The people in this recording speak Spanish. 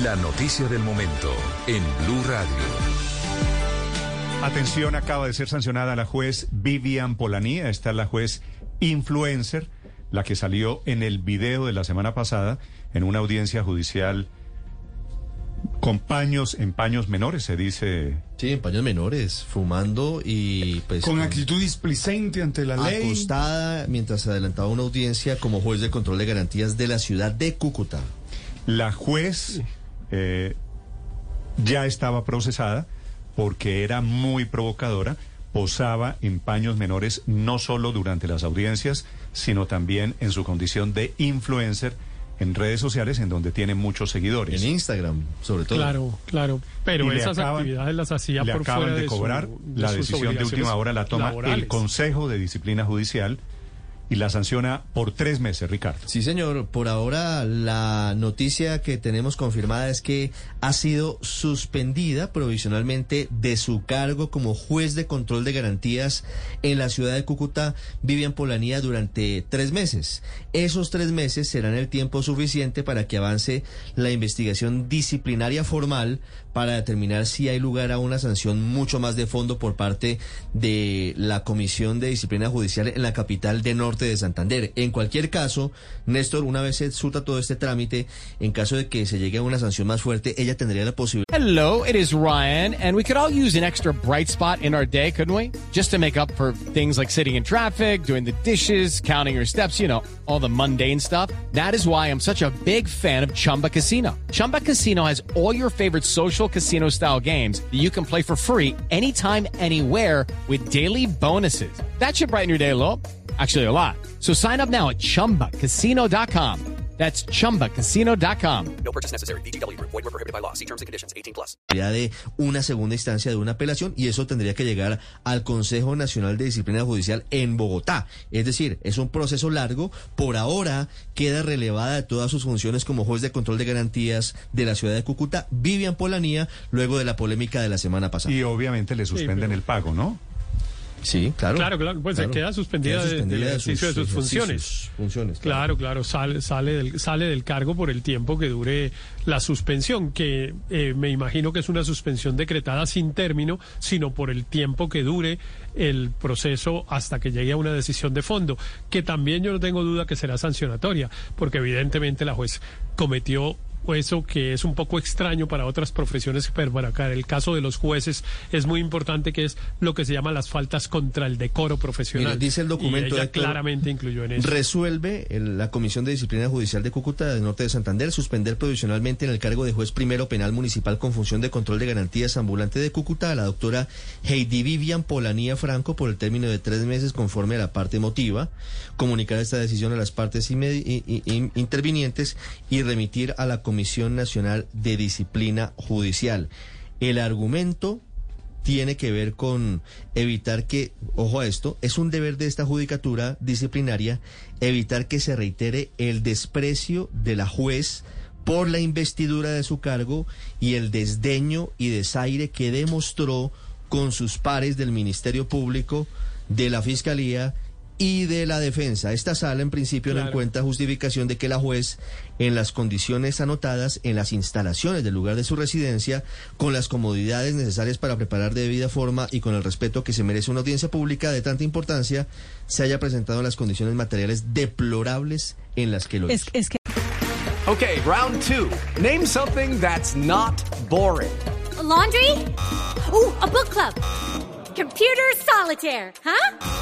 La noticia del momento en Blue Radio. Atención, acaba de ser sancionada la juez Vivian Polanía. Esta es la juez influencer, la que salió en el video de la semana pasada en una audiencia judicial con paños, en paños menores, se dice. Sí, en paños menores, fumando y pues... Con actitud displicente ante la ley. Acostada mientras se adelantaba una audiencia como juez de control de garantías de la ciudad de Cúcuta. La juez eh, ya estaba procesada porque era muy provocadora, posaba en paños menores no solo durante las audiencias, sino también en su condición de influencer en redes sociales en donde tiene muchos seguidores. En Instagram, sobre todo. Claro, claro. Pero Y esas acaban- actividades las hacía Le por acaban fuera de de su- cobrar de la decisión de última hora la toma el. Consejo de Disciplina Judicial y la sanciona por tres meses, Ricardo. Sí, señor. Por ahora la noticia que tenemos confirmada es que ha sido suspendida provisionalmente de su cargo como juez de control de garantías en la ciudad de Cúcuta, Vivian Polanía, durante tres meses. Esos tres meses serán el tiempo suficiente para que avance la investigación disciplinaria formal para determinar si hay lugar a una sanción mucho más de fondo por parte de la Comisión de Disciplina Judicial en la capital de Norte de Santander. En cualquier caso, Néstor, una vez se surta todo este trámite, en caso de que se llegue a una sanción más fuerte, ella tendría la posibilidad Hello, it is Ryan, and we could all use an extra bright spot in our day, couldn't we? Just to make up for things like sitting in traffic, doing the dishes, counting your steps, you know, all the mundane stuff. That is why I'm such a big fan of Chumba Casino. Chumba Casino has all your favorite social casino style games that you can play for free anytime, anywhere with daily bonuses. That should brighten your day a little. Actually, a lot. So sign up now at chumbacasino.com. That's chumbacasino.com. de una segunda instancia de una apelación y eso tendría que llegar al Consejo Nacional de Disciplina Judicial en Bogotá. Es decir, es un proceso largo. Por ahora queda relevada de todas sus funciones como juez de control de garantías de la ciudad de Cúcuta, Vivian Polanía, luego de la polémica de la semana pasada. Y obviamente le suspenden pero- el pago, ¿no? Sí, claro. Claro, claro, pues se queda suspendida Queda de- suspendida del de ejercicio de sus funciones. funciones, Claro, claro, sale, sale, del, sale del cargo por el tiempo que dure la suspensión, que eh, me imagino que es una suspensión decretada sin término, sino por el tiempo que dure el proceso hasta que llegue a una decisión de fondo, que también yo no tengo duda que será sancionatoria, porque evidentemente la juez cometió eso que es un poco extraño para otras profesiones, pero para acá, el caso de los jueces es muy importante, que es lo que se llama las faltas contra el decoro profesional. Dice el documento, Y ella Héctor, claramente incluyó en eso. Resuelve el- la Comisión de Disciplina Judicial de Cúcuta del Norte de Santander suspender provisionalmente en el cargo de juez primero penal municipal con función de control de garantías ambulante de Cúcuta a la doctora Heidi Vivian Polanía Franco por el término de tres meses conforme a la parte motiva, comunicar esta decisión a las partes intervinientes y remitir a la Comisión Nacional de Disciplina Judicial. El argumento tiene que ver con evitar que, ojo a esto, es un deber de esta judicatura disciplinaria evitar que se reitere el desprecio de la juez por la investidura de su cargo y el desdeño y desaire que demostró con sus pares del Ministerio Público, de la Fiscalía y de la defensa. Esta sala en principio no encuentra justificación de que la juez, en las condiciones anotadas en las instalaciones del lugar de su residencia, con las comodidades necesarias para preparar de debida forma y con el respeto que se merece una audiencia pública de tanta importancia, se haya presentado en las condiciones materiales deplorables en las que lo Es, hizo. es que Okay, round two. Name something that's not boring. laundry? Ooh, a book club. Computer solitaire, huh?